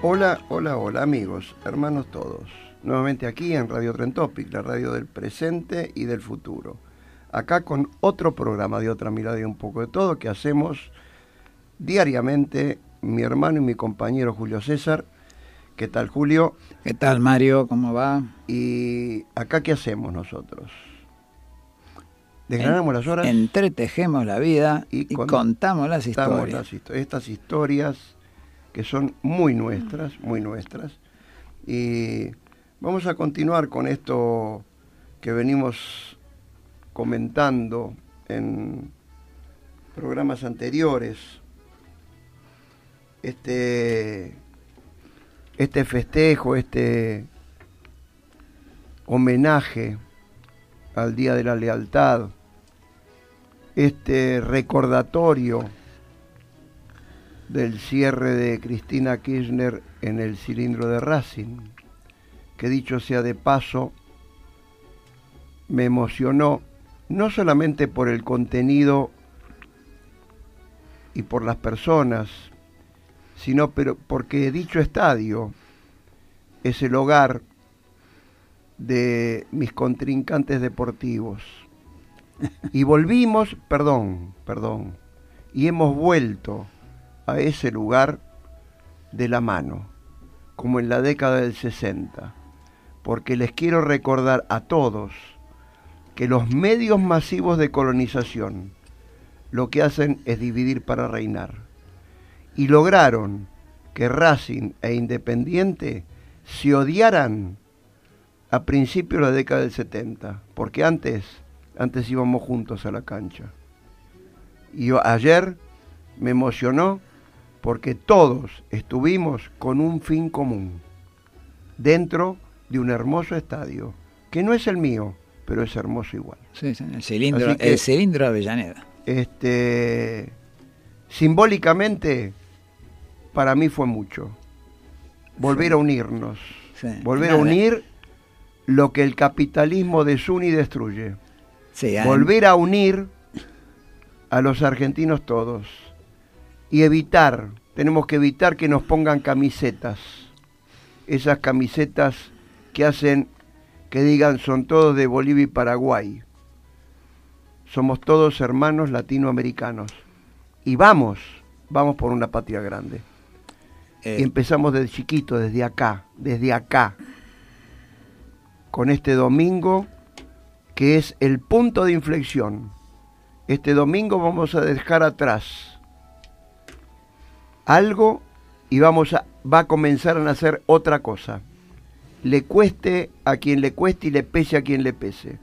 Hola, hola, hola amigos, hermanos todos. Nuevamente aquí en Radio Trentopic, la radio del presente y del futuro. Acá con otro programa de otra mirada y un poco de todo que hacemos diariamente mi hermano y mi compañero Julio César. ¿Qué tal Julio? ¿Qué tal Mario? ¿Cómo va? Y acá qué hacemos nosotros? Desgranamos las horas. Entretejemos la vida y, contamos las historias. estas historias que son muy nuestras, muy nuestras. Y vamos a continuar con esto que venimos comentando en programas anteriores. Este, este festejo, este homenaje al Día de la Lealtad, este recordatorio del cierre de Cristina Kirchner en el cilindro de Racing, que dicho sea de paso, me emocionó no solamente por el contenido y por las personas, sino pero porque dicho estadio es el hogar de mis contrincantes deportivos. Y volvimos, perdón, perdón, y hemos vuelto a ese lugar de la mano, como en la década del 60, porque les quiero recordar a todos que los medios masivos de colonización lo que hacen es dividir para reinar. Y lograron que Racing e Independiente se odiaran a principios de la década del 70, porque antes, antes íbamos juntos a la cancha. Y ayer me emocionó porque todos estuvimos con un fin común, dentro de un hermoso estadio, que no es el mío, pero es hermoso igual. Sí, el cilindro, el cilindro de Avellaneda. Este, simbólicamente, para mí fue mucho. Volver a unirnos, volver a unir lo que el capitalismo desune y destruye. volver a unir a los argentinos todos y evitar, tenemos que evitar que nos pongan camisetas, esas camisetas que hacen que digan son todos de Bolivia y Paraguay. Somos todos hermanos latinoamericanos. Y vamos, vamos por una patria grande. y eh. empezamos desde chiquito, desde acá, desde acá, con este domingo que es el punto de inflexión. Este domingo vamos a dejar atrás algo y vamos a, va a comenzar a nacer otra cosa. Le cueste a quien le cueste y le pese a quien le pese.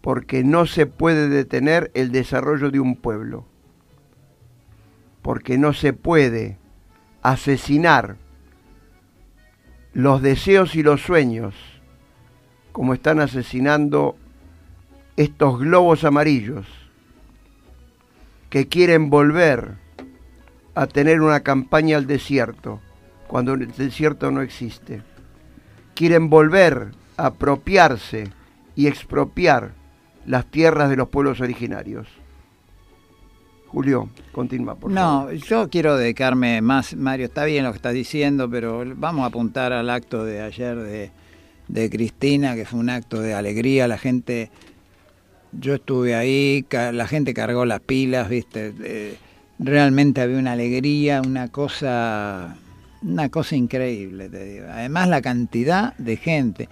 Porque no se puede detener el desarrollo de un pueblo. Porque no se puede asesinar los deseos y los sueños como están asesinando estos globos amarillos que quieren volver a tener una campaña al desierto, cuando el desierto no existe. Quieren volver a apropiarse y expropiar las tierras de los pueblos originarios. Julio, continúa, por no, yo quiero dedicarme más, Mario, está bien lo que estás diciendo, pero vamos a apuntar al acto de ayer de, de Cristina, que fue un acto de alegría, la gente, yo estuve ahí, la gente cargó las pilas, viste, realmente había una alegría, una cosa, una cosa increíble, te digo. Además la cantidad de gente.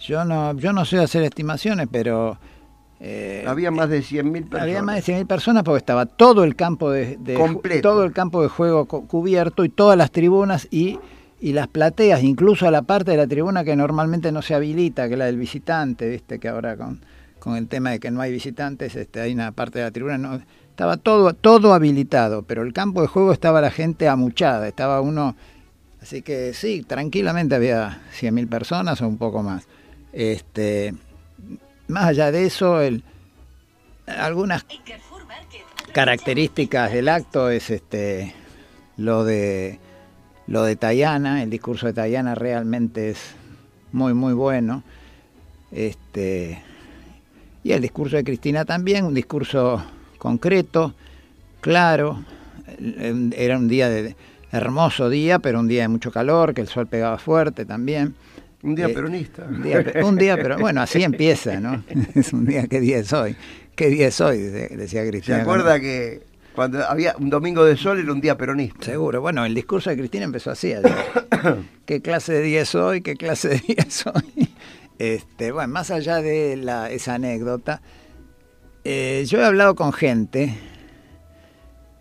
Yo no, yo no sé hacer estimaciones, pero eh, había más de 100.000 personas. Había más de 100.000 personas porque estaba todo el campo de, todo el campo de juego cubierto y todas las tribunas y y las plateas, incluso a la parte de la tribuna que normalmente no se habilita, que es la del visitante, viste que ahora con, con el tema de que no hay visitantes, este, hay una parte de la tribuna, no, estaba todo, todo habilitado, pero el campo de juego estaba la gente amuchada, estaba uno, así que sí, tranquilamente había 100.000 personas o un poco más. Este, más allá de eso, el, algunas características del acto es este lo de lo de Tayana, el discurso de Tayana realmente es muy, muy bueno. Este, y el discurso de Cristina también, un discurso concreto, claro. Era un día de hermoso día, pero un día de mucho calor, que el sol pegaba fuerte también. Un día eh, peronista. Un día, pero bueno, así empieza, ¿no? Es un día, ¿qué día es hoy? ¿Qué día es hoy? Decía Cristina. ¿Se acuerda que cuando había un domingo de sol era un día peronista. Seguro. Bueno, el discurso de Cristina empezó así. ¿Qué clase de día es hoy? ¿Qué clase de día es hoy? Este, bueno, más allá de la, esa anécdota, eh, yo he hablado con gente,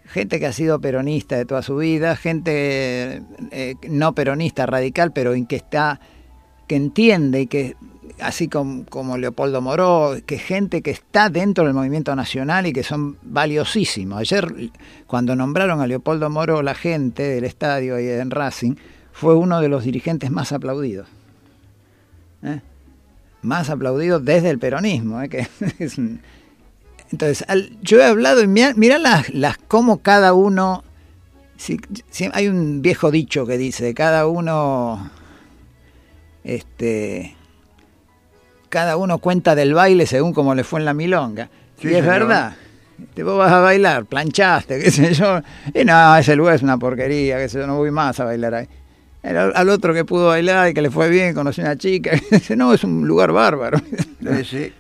gente que ha sido peronista de toda su vida, gente eh, no peronista radical, pero en que está, que entiende y que así como, Leopoldo Moró, que gente que está dentro del movimiento nacional y que son valiosísimos. Ayer, cuando nombraron a Leopoldo Moró, la gente del estadio en Racing, fue uno de los dirigentes más aplaudidos. ¿eh? Más aplaudidos desde el peronismo. ¿eh? Entonces, yo he hablado y mira, las, las cómo cada uno... Si, hay un viejo dicho que dice, cada uno... Este, cada uno cuenta del baile según como le fue en la milonga. y es verdad. Te vos vas a bailar, planchaste, qué sé yo. Y no, ese lugar es una porquería, que sé yo, no voy más a bailar ahí. al otro que pudo bailar y que le fue bien, conoció una chica, no, es un lugar bárbaro.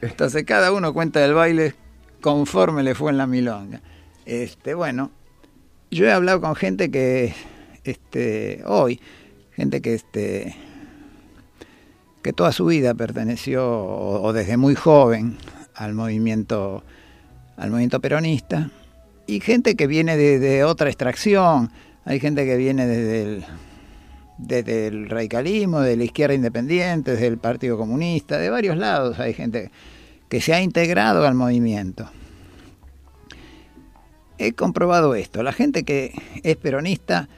Entonces cada uno cuenta del baile conforme le fue en la milonga. Este, bueno, yo he hablado con gente que, este, hoy, gente que, este, que toda su vida perteneció o, desde muy joven al movimiento al movimiento peronista y gente que viene de, otra extracción hay gente que viene desde el, desde el radicalismo de la izquierda independiente desde el partido comunista de varios lados hay gente que se ha integrado al movimiento he comprobado esto la gente que es peronista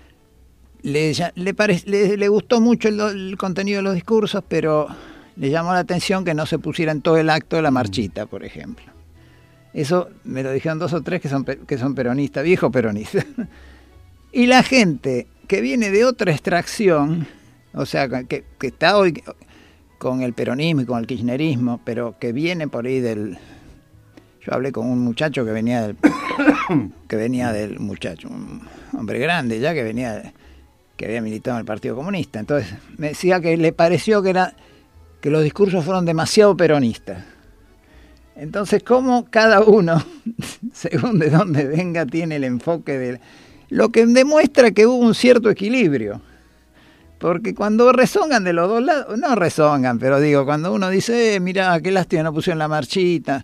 le, le, gustó mucho el, contenido de los discursos, pero le llamó la atención que no se pusiera en todo el acto de la marchita, por ejemplo. Eso me lo dijeron dos o tres que son, que son peronistas, viejos peronistas. y la gente que viene de otra extracción, o sea, que, que está hoy con el peronismo y con el kirchnerismo, pero que viene por ahí del... Yo hablé con un muchacho que venía del... que venía del muchacho, un hombre grande ya, que venía que había militado en el Partido Comunista. Entonces me decía que le pareció que, era, que los discursos fueron demasiado peronistas. Entonces, ¿cómo cada uno, según de dónde venga, tiene el enfoque de... Lo que demuestra que hubo un cierto equilibrio. Porque cuando rezongan de los dos lados, no rezongan, pero digo, cuando uno dice, eh, mira, qué lástima no pusieron la marchita,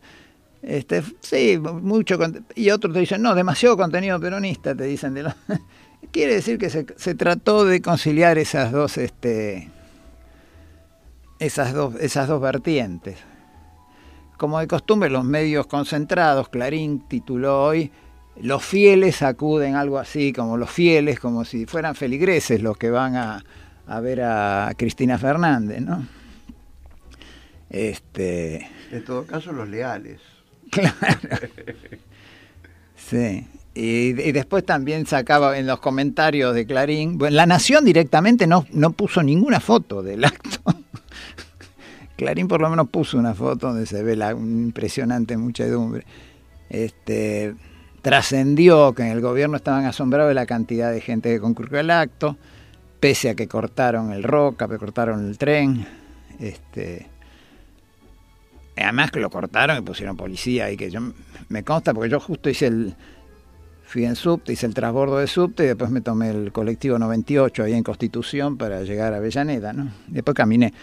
este, sí, mucho, y otros te dicen, no, demasiado contenido peronista, te dicen de los... Quiere decir que se, se trató de conciliar esas dos, este, esas dos, esas dos vertientes. Como de costumbre, los medios concentrados, Clarín tituló hoy, los fieles acuden, algo así, como los fieles, como si fueran feligreses los que van a, a ver a Cristina Fernández, ¿no? Este... En todo caso, los leales. Claro. Sí. Y, después también sacaba en los comentarios de Clarín, bueno, La Nación directamente no, no puso ninguna foto del acto. Clarín por lo menos puso una foto donde se ve la impresionante muchedumbre. Este, trascendió que en el gobierno estaban asombrados de la cantidad de gente que concurrió al acto, pese a que cortaron el Roca, que cortaron el tren. Este, además que lo cortaron y pusieron policía y que yo me consta porque yo justo hice el fui en subte, hice el transbordo de subte y después me tomé el colectivo 98 ahí en Constitución para llegar a Avellaneda, ¿no? Después caminé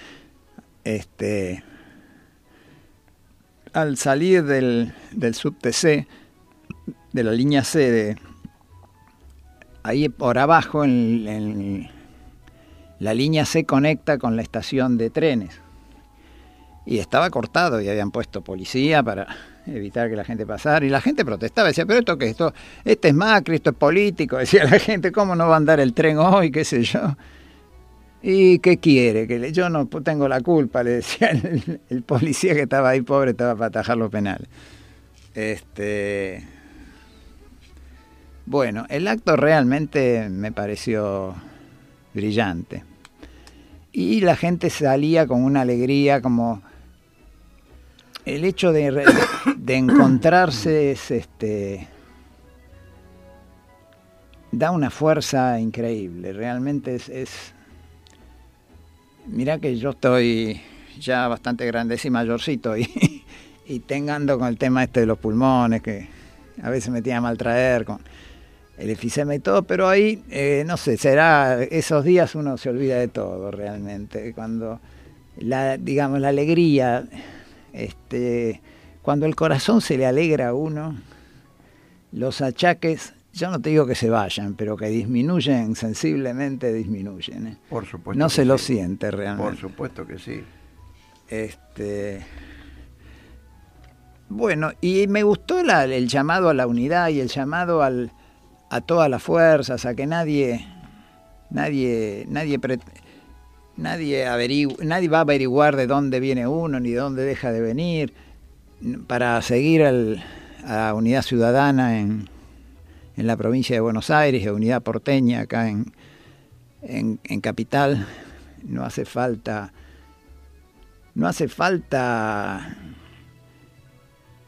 este al salir del, del subte C, de la línea C de ahí por abajo en, la línea C conecta con la estación de trenes. Y estaba cortado y habían puesto policía para evitar que la gente pasara. Y la gente protestaba, decía, pero esto que esto, este es Macri, esto es político, decía la gente, ¿cómo no va a andar el tren hoy? qué sé yo. ¿Y qué quiere? Que yo no tengo la culpa, le decía el, el, policía que estaba ahí pobre, estaba para atajar los penales. Este, bueno, el acto realmente me pareció brillante. Y la gente salía con una alegría, como el hecho de, encontrarse es este da una fuerza increíble, realmente es, es mira que yo estoy ya bastante grande y mayorcito y, y tengando con el tema este de los pulmones que a veces me tiene a maltraer con el efisema y todo, pero ahí, eh, no sé, será, esos días uno se olvida de todo realmente, cuando la, digamos, la alegría, este, cuando el corazón se le alegra a uno, los achaques, yo no te digo que se vayan, pero que disminuyen sensiblemente, disminuyen. ¿eh? Por supuesto. No se lo siente realmente. Por supuesto que sí. Este, bueno, y me gustó la, el llamado a la unidad y el llamado al, a todas las fuerzas, a que nadie, nadie, nadie, nadie, nadie va a averiguar de dónde viene uno ni de dónde deja de venir, para seguir al, a la unidad ciudadana en, en, la provincia de Buenos Aires, la unidad porteña acá en, en, en Capital, no hace falta, no hace falta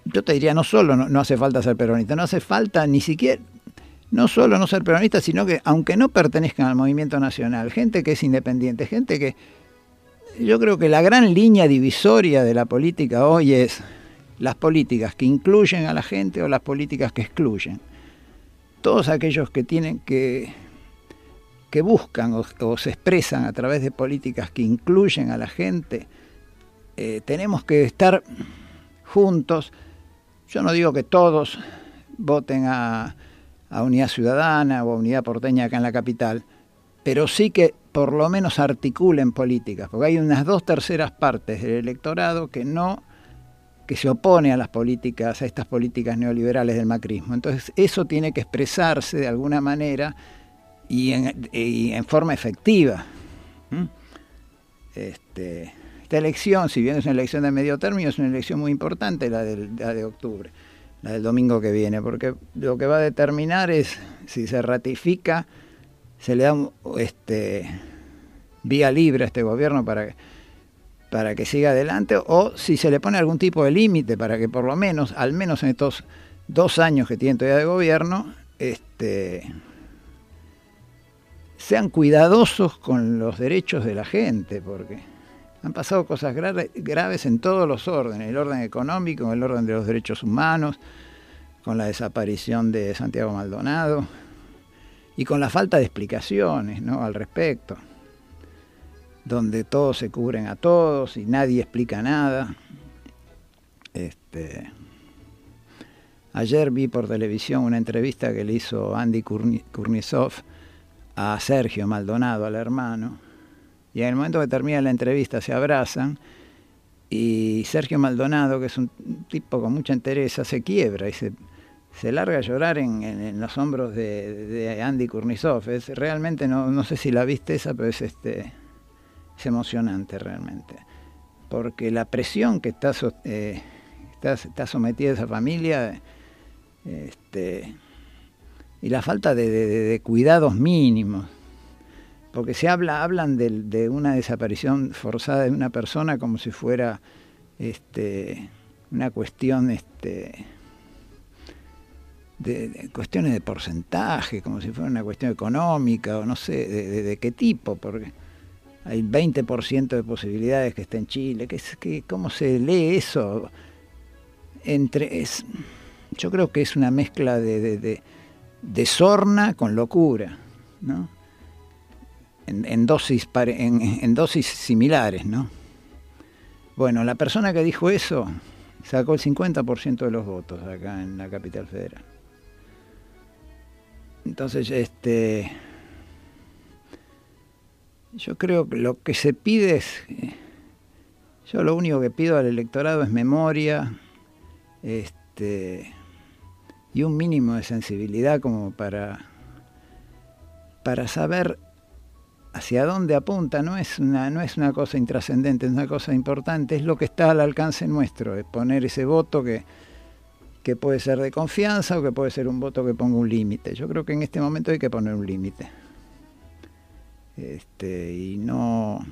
yo te diría, no solo no, no, hace falta ser peronista, no hace falta ni siquiera, no solo no ser peronista, sino que aunque no pertenezcan al movimiento nacional, gente que es independiente, gente que... Yo creo que la gran línea divisoria de la política hoy es las políticas que incluyen a la gente o las políticas que excluyen. Todos aquellos que tienen que que buscan o, se expresan a través de políticas que incluyen a la gente, eh, tenemos que estar juntos. Yo no digo que todos voten a, a Unidad Ciudadana o a Unidad Porteña acá en la capital, pero sí que por lo menos articulen políticas, porque hay unas dos terceras partes del electorado que no que se opone a las políticas, a estas políticas neoliberales del macrismo. Entonces, eso tiene que expresarse de alguna manera y en, forma efectiva. Este, esta elección, si bien es una elección de medio término, es una elección muy importante, la de, la de octubre la del domingo que viene, porque lo que va a determinar es si se ratifica, se le da este, vía libre a este gobierno para, para que siga adelante, o si se le pone algún tipo de límite para que por lo menos, al menos en estos dos años que tiene todavía de gobierno, este, sean cuidadosos con los derechos de la gente, porque han pasado cosas graves en todos los órdenes, el orden económico, el orden de los derechos humanos, con la desaparición de Santiago Maldonado y con la falta de explicaciones ¿no? al respecto, donde todos se cubren a todos y nadie explica nada. Este, ayer vi por televisión una entrevista que le hizo Andy Kurnisov a Sergio Maldonado, al hermano, y en el momento que termina la entrevista se abrazan y Sergio Maldonado, que es un tipo con mucha entereza, se quiebra y se, se larga a llorar en, los hombros de, Andy Kurnisov. Es, realmente, no, no, sé si la viste esa, pero es, este, es emocionante realmente. Porque la presión que está, eh, está, está, sometida esa familia este, y la falta de cuidados mínimos porque se habla, hablan de, una desaparición forzada de una persona como si fuera este, una cuestión este, de, cuestiones de porcentaje, como si fuera una cuestión económica o no sé de, qué tipo, porque hay 20% de posibilidades que esté en Chile, que, que cómo se lee eso entre es yo creo que es una mezcla de, de, sorna con locura, ¿no? En, dosis en, dosis similares, ¿no? Bueno, la persona que dijo eso sacó el 50% de los votos acá en la capital federal. Entonces, este yo creo que lo que se pide es, yo lo único que pido al electorado es memoria, este, y un mínimo de sensibilidad como para, para saber hacia dónde apunta, no es una, no es una cosa intrascendente, es una cosa importante, es lo que está al alcance nuestro, es poner ese voto que, que puede ser de confianza o que puede ser un voto que ponga un límite. Yo creo que en este momento hay que poner un límite. Este, y no,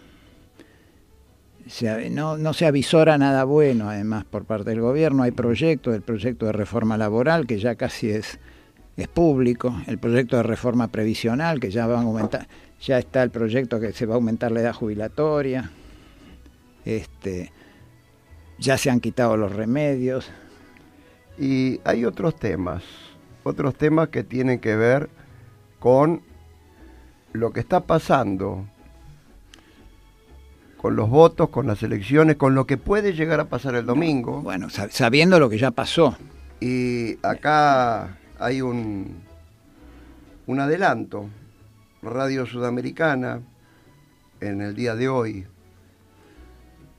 no, no, se avisora nada bueno, además, por parte del gobierno. Hay proyectos, el proyecto de reforma laboral, que ya casi es, es público, el proyecto de reforma previsional, que ya va a aumentar, ya está el proyecto que se va a aumentar la edad jubilatoria, este, ya se han quitado los remedios. Y hay otros temas, otros temas que tienen que ver con lo que está pasando con los votos, con las elecciones, con lo que puede llegar a pasar el domingo. Bueno, sabiendo lo que ya pasó. Y acá hay un, un adelanto. Radio Sudamericana, en el día de hoy,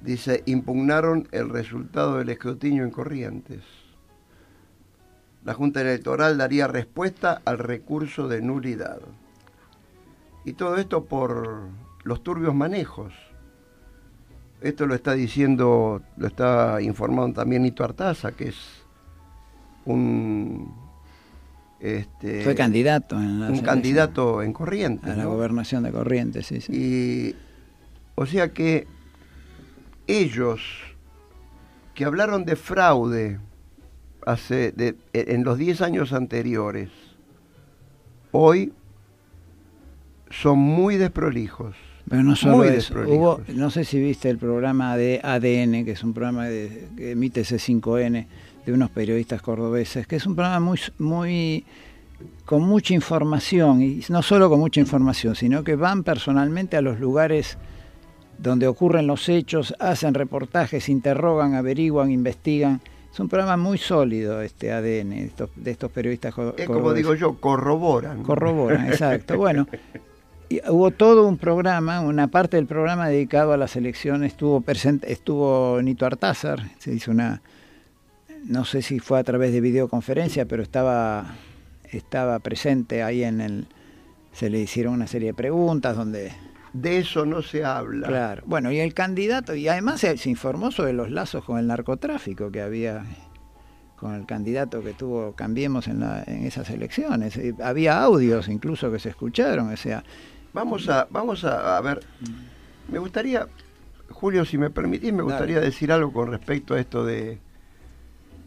dice, impugnaron el resultado del escrutinio en Corrientes. La Junta Electoral daría respuesta al recurso de nulidad. Y todo esto por los turbios manejos esto lo está diciendo, lo está informando también Nito Artaza, que es un este, fue candidato en un candidato en Corrientes a la gobernación de Corrientes sí, sí. Y o sea que ellos que hablaron de fraude hace de, en los 10 años anteriores hoy son muy desprolijos pero no solo eso, hubo, no sé si viste el programa de ADN, que es un programa de, que emite C5N de unos periodistas cordobeses, que es un programa muy, muy con mucha información, y no solo con mucha información, sino que van personalmente a los lugares donde ocurren los hechos, hacen reportajes, interrogan, averiguan, investigan. Es un programa muy sólido este ADN de estos, de estos periodistas. Es como digo yo, corroboran. Corroboran, exacto. Bueno, hubo todo un programa, una parte del programa dedicado a las elecciones, estuvo estuvo Nito Artázar, se hizo una, no sé si fue a través de videoconferencia, pero estaba, estaba presente ahí en el, se le hicieron una serie de preguntas donde... De eso no se habla. Claro, bueno, y el candidato, y además se, informó sobre los lazos con el narcotráfico que había con el candidato que tuvo Cambiemos en, la, en esas elecciones. Había audios incluso que se escucharon, o sea, Vamos a, vamos a, ver. Me gustaría, Julio, si me permitís, me gustaría decir algo con respecto a esto de,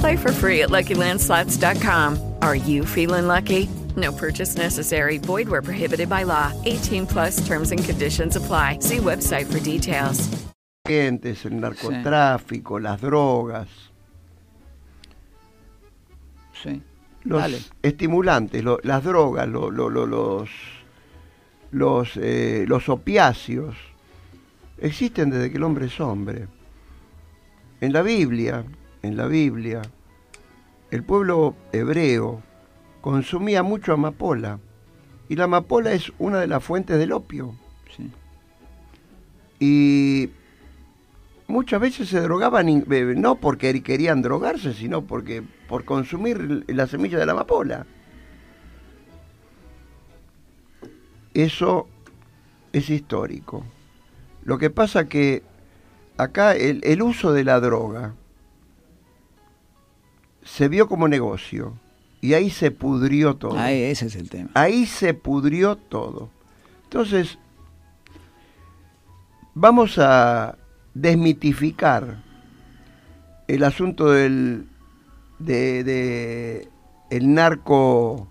Play for free at LuckyLandSlots.com. Are you feeling lucky? No purchase necessary. Void where prohibited by law. 18 plus terms and conditions apply. See website for details. El narcotráfico, sí. las drogas. Los estimulantes, las drogas, los, los, eh, los opiáceos, existen desde que el hombre es hombre. En la Biblia, en la Biblia, el pueblo hebreo consumía mucho amapola. Y la amapola es una de las fuentes del opio. Sí. Y muchas veces se drogaban eh, no porque querían drogarse, sino porque por consumir la semilla de la amapola. Eso es histórico. Lo que pasa que acá el, el uso de la droga se vio como negocio y ahí se pudrió todo. Ahí, ese es el tema. Ahí se pudrió todo. Entonces, vamos a desmitificar el asunto del de, de el narco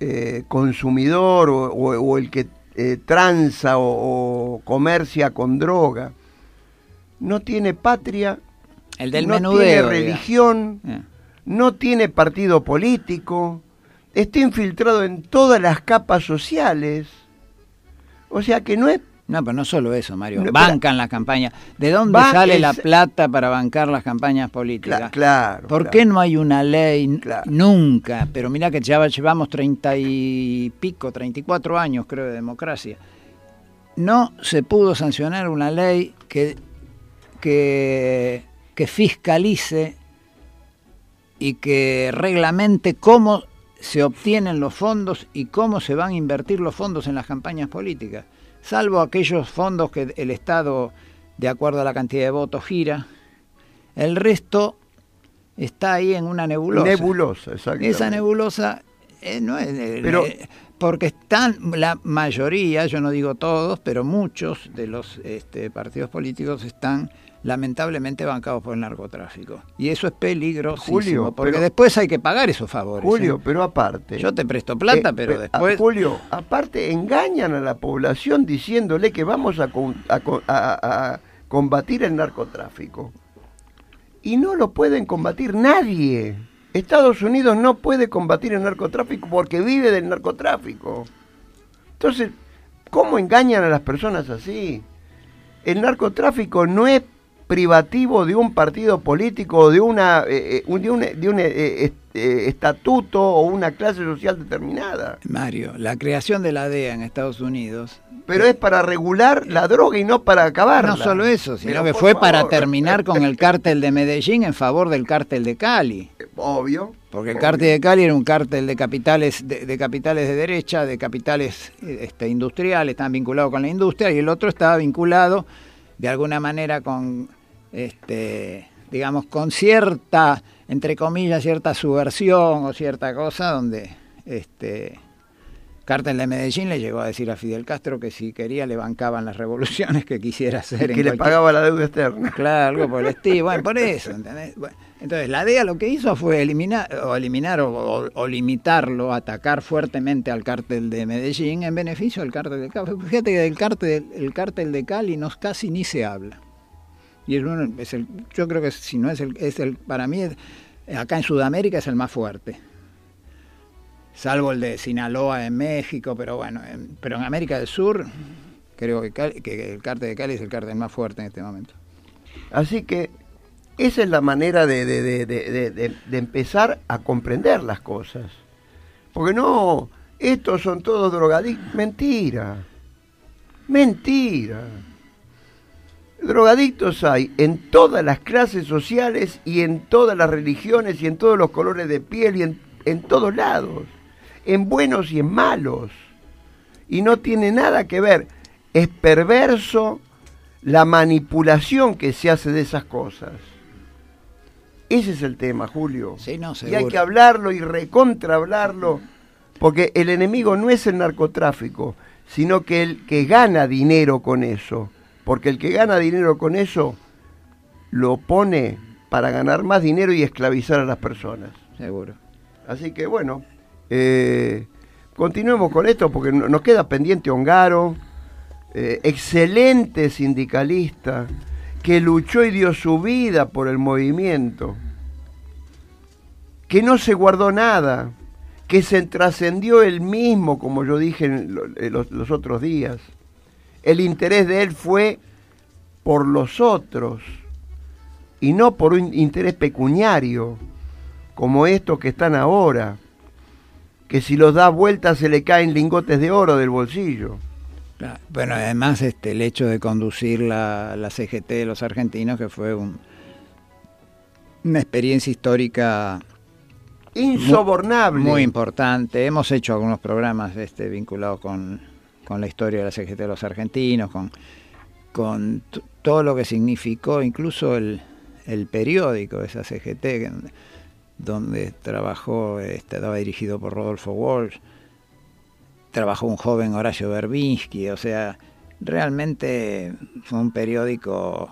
eh, consumidor o, o- o el que eh, tranza o, o comercia con droga. No tiene patria, El del no tiene religión, Eh. no tiene partido político, está infiltrado en todas las capas sociales. O sea que no es No, pero no solo eso, Mario. No. Bancan las campañas. ¿De dónde sale la plata para bancar las campañas políticas? Cla- claro. ¿Por claro. qué no hay una ley? Claro. Nunca. Pero mira que ya llevamos treinta y pico, 34 años creo de democracia. No se pudo sancionar una ley que, que, que fiscalice y que reglamente cómo se obtienen los fondos y cómo se van a invertir los fondos en las campañas políticas, salvo aquellos fondos que el Estado, de acuerdo a la cantidad de votos, gira. El resto está ahí en una nebulosa. Nebulosa, exactamente. Esa nebulosa eh, no es... eh, Pero- eh, porque están, la mayoría, yo no digo todos, pero muchos de los este, partidos políticos están lamentablemente bancados por el narcotráfico. Y eso es peligrosísimo, Julio, porque pero- después hay que pagar esos favores. Julio, ¿eh? pero aparte. Yo te presto plata, Eh, pero pe- después... a- Julio, aparte engañan a la población diciéndole que vamos a, con- a co- a- a combatir el narcotráfico. Y no lo pueden combatir nadie. Estados Unidos no puede combatir el narcotráfico porque vive del narcotráfico. Entonces, ¿cómo engañan a las personas así? El narcotráfico no es privativo de un partido político o de una eh, eh, un- de un, de un, eh, est- estatuto o una clase social determinada. Mario, la creación de la DEA en Estados Unidos Pero es para regular la droga y no para acabarla. No solo eso, sino Pero que fue para terminar con el cártel de Medellín en favor del cártel de Cali. Obvio. Porque el cártel de Cali era un cártel de capitales de, de capitales de derecha, de capitales este, industriales, estaban vinculados con la industria, y el otro estaba vinculado de alguna manera con, este, digamos, con cierta, entre comillas, cierta subversión o cierta cosa donde este Cártel de Medellín le llegó a decir a Fidel Castro que si quería le bancaban las revoluciones que quisiera hacer. Y en que le cualquier- pagaba la deuda externa. Claro, algo por el estilo. Bueno, por eso, ¿entendés? Bueno, entonces, la DEA lo que hizo fue eliminar o eliminar o, o- o limitarlo, atacar fuertemente al cártel de Medellín en beneficio del cártel de Cali. Fíjate que del cártel, el cártel de Cali no, casi ni se habla. Y es el, yo creo que si no es el, es el para mí, acá en Sudamérica es el más fuerte. Salvo el de Sinaloa en México, pero bueno, en- pero en América del Sur creo que, que el cártel de Cali es el cártel más fuerte en este momento. Así que esa es la manera de- de- de- de empezar a comprender las cosas. Porque no, estos son todos drogadictos. Mentira. Mentira. Drogadictos hay en todas las clases sociales y en todas las religiones y en todos los colores de piel y en, en todos lados. En buenos y en malos. Y no tiene nada que ver. Es perverso la manipulación que se hace de esas cosas. Ese es el tema, Julio. Sí, no, y hay que hablarlo y recontra hablarlo, porque el enemigo no es el narcotráfico, sino que el que gana dinero con eso. Porque el que gana dinero con eso lo pone para ganar más dinero y esclavizar a las personas. Seguro. Así que bueno, eh, continuemos con esto porque no- nos queda pendiente Ongaro, eh, excelente sindicalista, que luchó y dio su vida por el movimiento, que no se guardó nada, que se trascendió él mismo, como yo dije en los, los otros días. El interés de él fue por los otros y no por un interés pecuniario como estos que están ahora, que si los da vuelta se le caen lingotes de oro del bolsillo. Claro. Bueno, además este, el hecho de conducir la, la CGT de los argentinos, que fue un, una experiencia histórica Insobornable. muy importante. Hemos hecho algunos programas este, vinculados con, con la historia de la CGT de los argentinos, con, con todo lo que significó, incluso el, el periódico de esa CGT, donde trabajó, este, estaba dirigido por Rodolfo Walsh, trabajó un joven Horacio Berbinsky, o sea, realmente fue un periódico...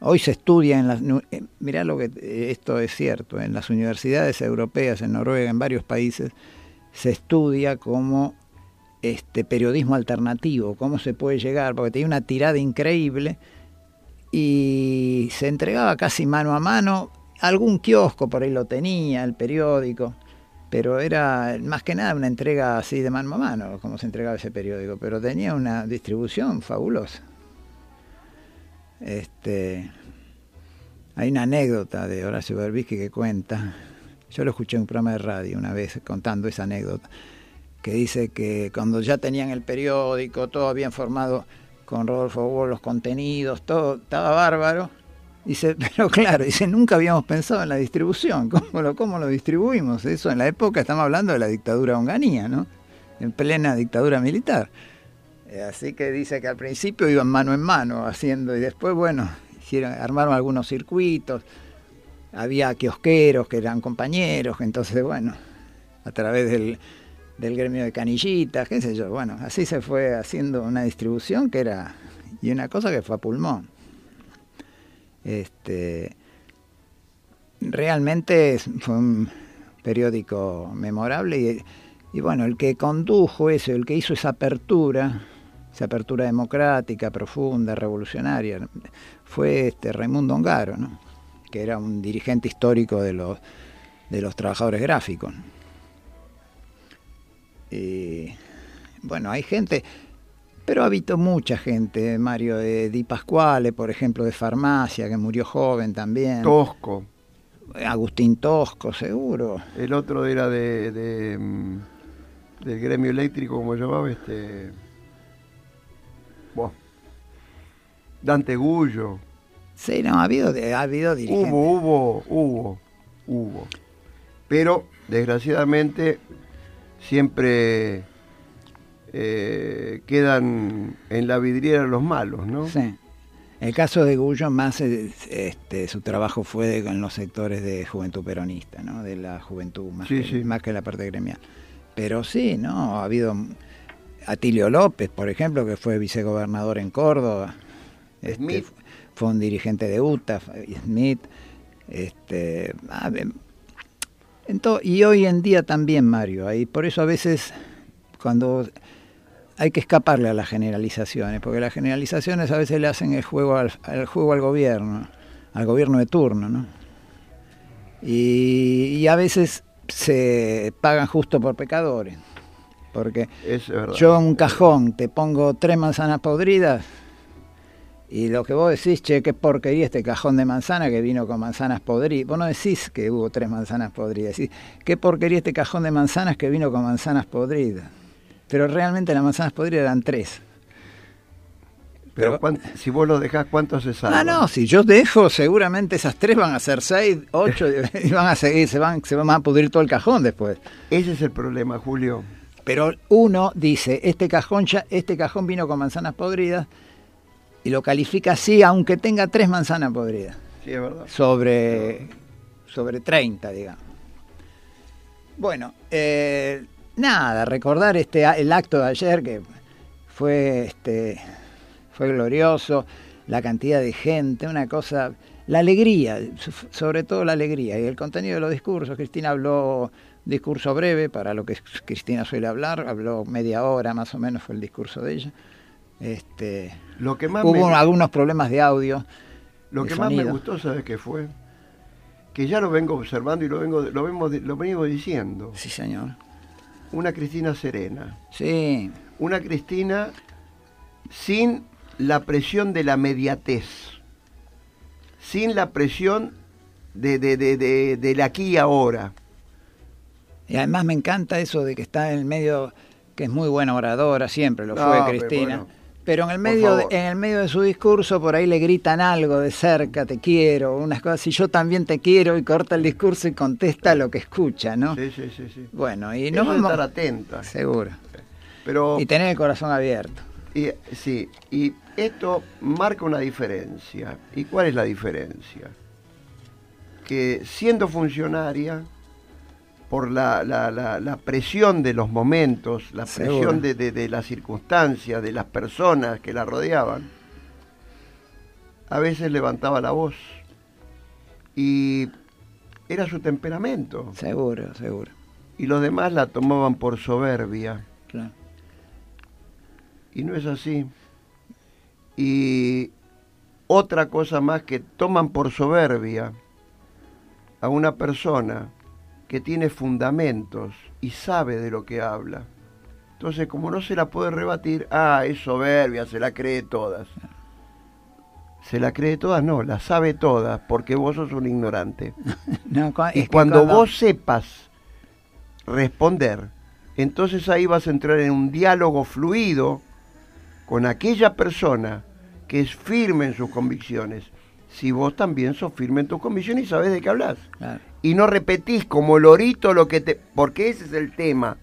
Hoy se estudia en las... eh, Mirá lo que... Esto es cierto, en las universidades europeas, en Noruega, en varios países, se estudia como este periodismo alternativo, cómo se puede llegar, porque tenía una tirada increíble y se entregaba casi mano a mano, algún kiosco por ahí lo tenía, el periódico, pero era más que nada una entrega así de mano a mano, como se entregaba ese periódico, pero tenía una distribución fabulosa. Este, hay una anécdota de Horacio Berbisky que cuenta, yo lo escuché en un programa de radio una vez contando esa anécdota, que dice que cuando ya tenían el periódico, todo habían formado con Rodolfo Wall los contenidos, todo estaba bárbaro. Dice, pero claro, dice, nunca habíamos pensado en la distribución, ¿cómo lo, cómo lo distribuimos? Eso en la época, estamos hablando de la dictadura de Onganía, ¿no? En plena dictadura militar. Eh, Así que dice que al principio iban mano en mano haciendo y después, bueno, hicieron, armaron algunos circuitos, había kiosqueros que eran compañeros, entonces, bueno, a través del, del gremio de canillitas, qué sé yo, bueno, así se fue haciendo una distribución que era, y una cosa que fue a pulmón. Este, realmente fue un periódico memorable y, y bueno, el que condujo eso, el que hizo esa apertura, esa apertura democrática, profunda, revolucionaria, fue este Raimundo Ongaro, ¿no? que era un dirigente histórico de los, de los trabajadores gráficos. Y bueno, hay gente, pero habitó mucha gente, Mario, de Di Pasquale, por ejemplo, de farmacia, que murió joven también. Tosco. Agustín Tosco, seguro. El otro era de, de, del gremio eléctrico, como llamaba este. Buah. Dante Gullo. Sí, no, ha habido, ha habido dirigentes. Hubo, hubo, hubo, hubo. Pero, desgraciadamente, siempre eh, quedan en la vidriera los malos, ¿no? Sí. El caso de Gullo, más eh, este, su trabajo fue de- en los sectores de juventud peronista, ¿no? de la juventud, más, Sí, que, sí. más que la parte gremial. Pero sí, ¿no? Ha habido Atilio López, por ejemplo, que fue vicegobernador en Córdoba. Este, Smith. Fue un dirigente de UTA, Smith. Este, ah, em, ento- y hoy en día también, Mario. Y por eso a veces, cuando hay que escaparle a las generalizaciones, porque las generalizaciones a veces le hacen el juego al, juego al gobierno, al gobierno de turno, ¿no? Y, y a veces se pagan justo por pecadores, porque Es yo un cajón te pongo tres manzanas podridas y lo que vos decís, che, qué porquería este cajón de manzana que vino con manzanas podridas. Vos no decís que hubo tres manzanas podridas, decís, qué porquería este cajón de manzanas que vino con manzanas podridas. Pero realmente las manzanas podridas eran tres. Pero si vos lo dejás, ¿cuántos se salvan? Ah, no, si yo dejo, seguramente esas tres van a ser seis, ocho, y van a seguir, se van, se van a pudrir todo el cajón después. Ese es el problema, Julio. Pero uno dice, este cajón, ya, este cajón vino con manzanas podridas, y lo califica así, aunque tenga tres manzanas podridas, Sí, es verdad. sobre, sobre 30, digamos. Bueno, eh, nada, recordar este el acto de ayer que fue este fue glorioso, la cantidad de gente, una cosa, la alegría, so- sobre todo la alegría y el contenido de los discursos. Cristina habló discurso breve para lo que Cristina suele hablar, habló media hora más o menos fue el discurso de ella. Este, Lo que más, hubo me, algunos problemas de audio. lo de que más me gustó, ¿sabes qué fue? Que ya lo vengo observando y lo vengo lo vemos lo venimos diciendo. Sí, señor. Una Cristina serena. Sí, Una Cristina sin la presión de la mediatez. Sin la presión de, de, de, de- del aquí y ahora. Y además me encanta eso de que está en el medio, que es muy buena oradora, siempre lo No, fue pero Cristina. bueno, pero en el medio de, en el medio de su discurso por ahí le gritan algo de cerca, te quiero, unas cosas, y yo también te quiero, y corta el discurso y contesta lo que escucha, ¿no? Sí, sí, sí. sí. Bueno, y no vamos... estar atenta. Seguro. Pero, Y tener el corazón abierto. y- sí, y esto marca una diferencia. ¿Y cuál es la diferencia? Que siendo funcionaria, por la, la- la- la presión de los momentos, la Seguro. presión de, de- de las circunstancias, de las personas que la rodeaban, a veces levantaba la voz. Y era su temperamento. Seguro, seguro. Y los demás la tomaban por soberbia. Claro. Y no es así. Y otra cosa más que toman por soberbia a una persona que tiene fundamentos y sabe de lo que habla. Entonces, como no se la puede rebatir, ah, es soberbia, se la cree todas. Se la cree todas, no, la sabe todas, porque vos sos un ignorante. No, Y que cuando vos sepas responder, entonces ahí vas a entrar en un diálogo fluido con aquella persona que es firme en sus convicciones. Si vos también sos firme en tus convicciones y sabés de qué hablas. Claro. Y no repetís como lorito lo que te... Porque ese es el tema.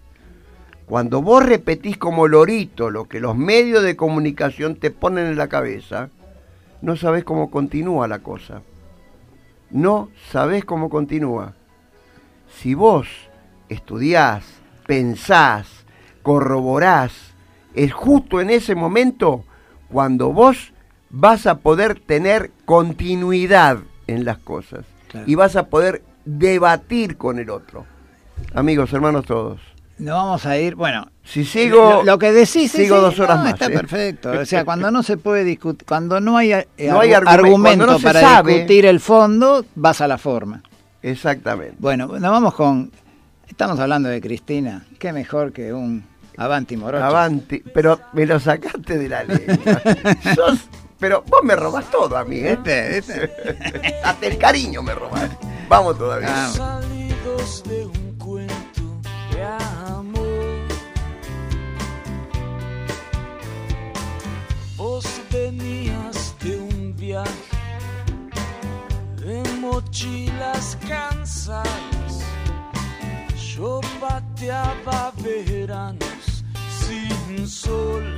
Cuando vos repetís como lorito lo que los medios de comunicación te ponen en la cabeza, no sabés cómo continúa la cosa no sabés cómo continúa. Si vos estudiás, pensás, corroborás, es justo en ese momento cuando vos vas a poder tener continuidad en las cosas Claro. y vas a poder debatir con el otro. Amigos, hermanos todos. No vamos a ir, bueno, Si sigo, lo, lo que decís sigo sí, dos horas no, más. Está ¿eh? perfecto. O sea, cuando no se puede discutir, cuando no hay, eh, No hay argu- argumen- argumento no para sabe- discutir el fondo, vas a la forma. Exactamente. Bueno, nos vamos con. Estamos hablando de Cristina. Qué mejor que un Avanti Morocho. Avanti, pero me lo sacaste de la lengua. Sos- pero vos me robás todo a mí, ¿eh? Este, este. Hasta el cariño me robás. Vamos todavía. Vamos. salidos de un cuento de amor. Vos venías de un viaje de mochilas cansadas. Yo pateaba veranos sin sol.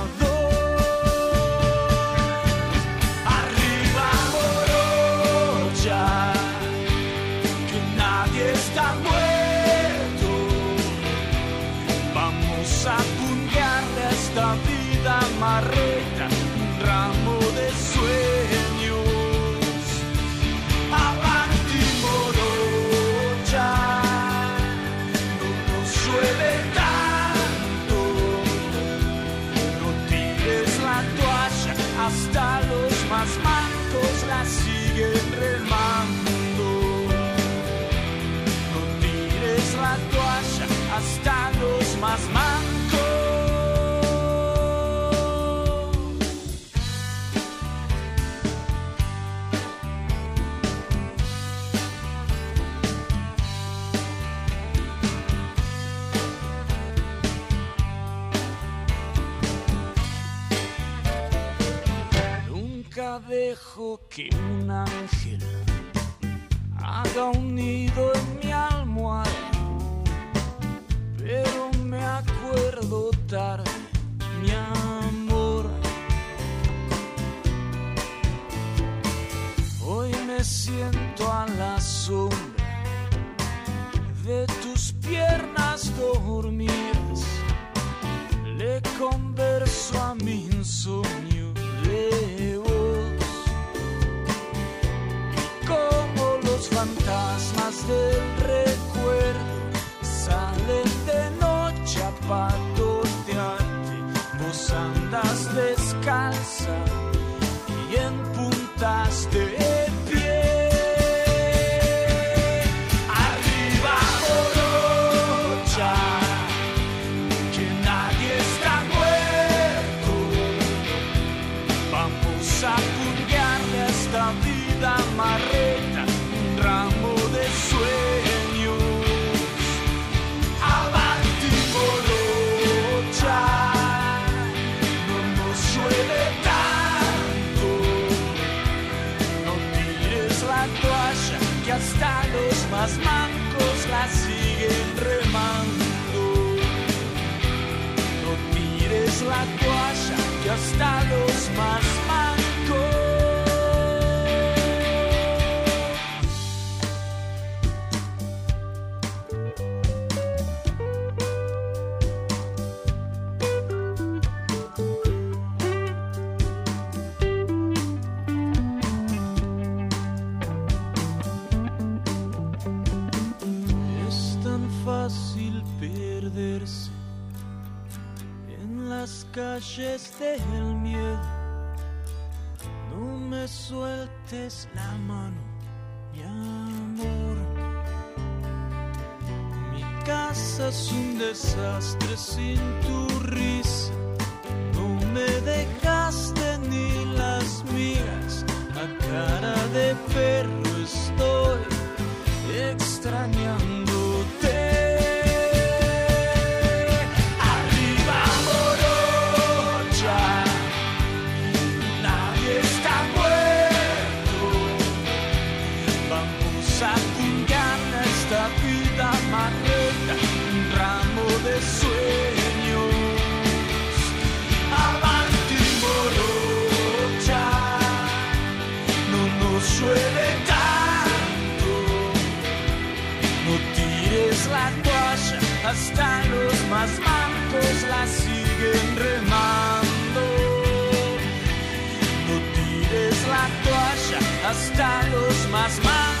penso calles del miedo. No me sueltes la mano, mi amor. Mi casa es un desastre sin tu risa. Tires la toalla, hasta los más mancos la siguen remando. No tires la toalla, hasta los más mancos.